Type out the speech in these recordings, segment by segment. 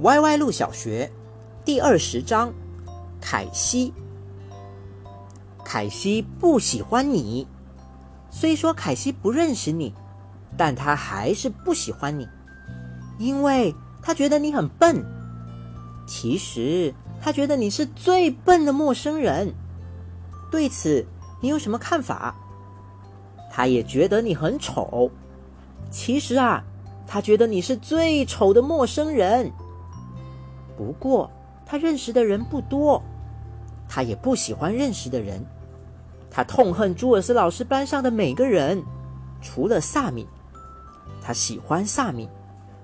歪歪路小学第二十章：凯西。凯西不喜欢你，虽说凯西不认识你，但他还是不喜欢你，因为他觉得你很笨。其实他觉得你是最笨的陌生人。对此，你有什么看法？他也觉得你很丑。其实啊，他觉得你是最丑的陌生人。不过，他认识的人不多，他也不喜欢认识的人。他痛恨朱尔斯老师班上的每个人，除了萨米。他喜欢萨米，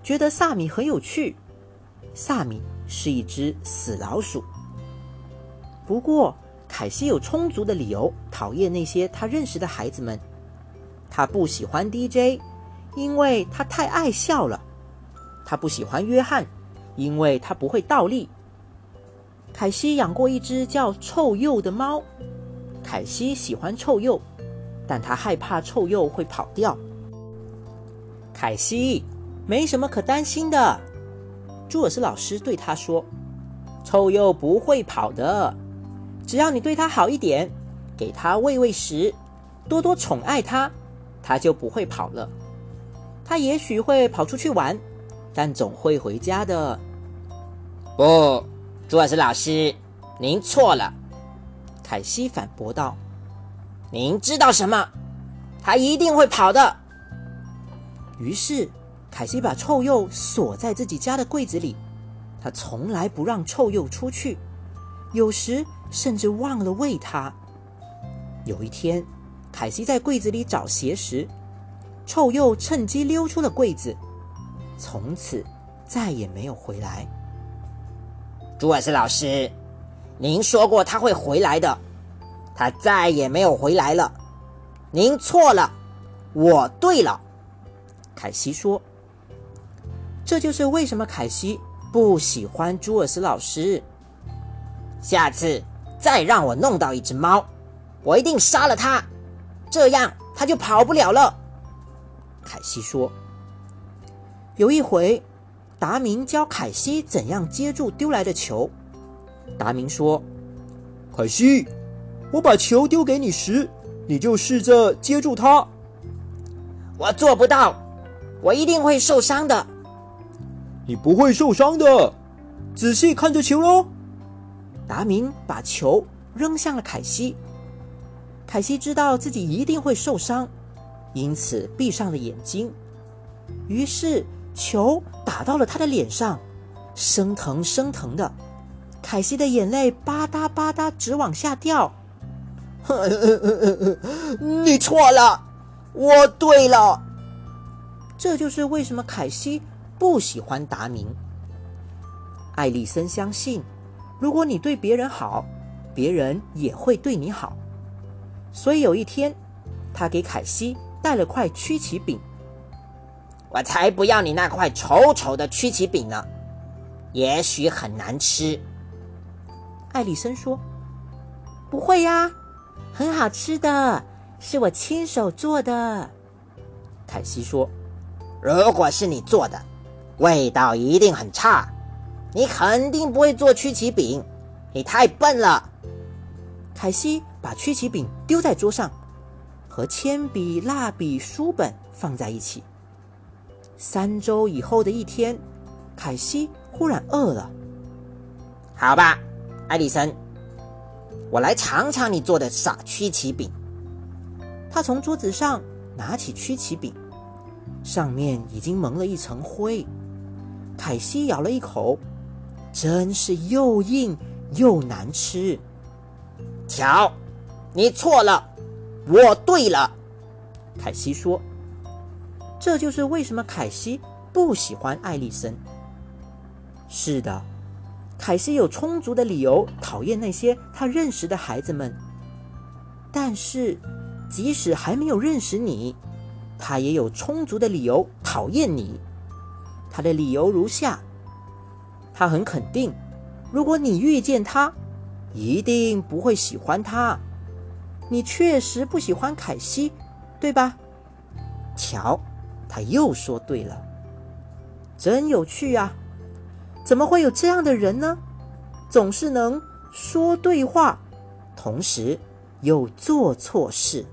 觉得萨米很有趣。萨米是一只死老鼠。不过，凯西有充足的理由讨厌那些他认识的孩子们。他不喜欢 DJ，因为他太爱笑了。他不喜欢约翰。因为他不会倒立。凯西养过一只叫臭鼬的猫。凯西喜欢臭鼬，但他害怕臭鼬会跑掉。凯西，没什么可担心的。朱尔斯老师对他说：“臭鼬不会跑的，只要你对它好一点，给它喂喂食，多多宠爱它，它就不会跑了。它也许会跑出去玩。”但总会回家的。不，朱尔斯老师，您错了。凯西反驳道：“您知道什么？他一定会跑的。”于是，凯西把臭鼬锁在自己家的柜子里。他从来不让臭鼬出去，有时甚至忘了喂它。有一天，凯西在柜子里找鞋时，臭鼬趁机溜出了柜子。从此再也没有回来。朱尔斯老师，您说过他会回来的，他再也没有回来了。您错了，我对了。凯西说：“这就是为什么凯西不喜欢朱尔斯老师。下次再让我弄到一只猫，我一定杀了它，这样它就跑不了了。”凯西说。有一回，达明教凯西怎样接住丢来的球。达明说：“凯西，我把球丢给你时，你就试着接住它。”我做不到，我一定会受伤的。你不会受伤的，仔细看着球喽。达明把球扔向了凯西。凯西知道自己一定会受伤，因此闭上了眼睛。于是。球打到了他的脸上，生疼生疼的，凯西的眼泪吧嗒吧嗒直往下掉。你错了，我对了。这就是为什么凯西不喜欢达明。艾丽森相信，如果你对别人好，别人也会对你好。所以有一天，他给凯西带了块曲奇饼。我才不要你那块丑丑的曲奇饼呢，也许很难吃。艾丽森说：“不会呀，很好吃的，是我亲手做的。”凯西说：“如果是你做的，味道一定很差。你肯定不会做曲奇饼，你太笨了。”凯西把曲奇饼丢在桌上，和铅笔、蜡笔、书本放在一起。三周以后的一天，凯西忽然饿了。好吧，艾丽森，我来尝尝你做的傻曲奇饼。他从桌子上拿起曲奇饼，上面已经蒙了一层灰。凯西咬了一口，真是又硬又难吃。瞧，你错了，我对了。凯西说。这就是为什么凯西不喜欢艾丽森。是的，凯西有充足的理由讨厌那些他认识的孩子们。但是，即使还没有认识你，他也有充足的理由讨厌你。他的理由如下：他很肯定，如果你遇见他，一定不会喜欢他。你确实不喜欢凯西，对吧？瞧。他又说对了，真有趣啊！怎么会有这样的人呢？总是能说对话，同时又做错事。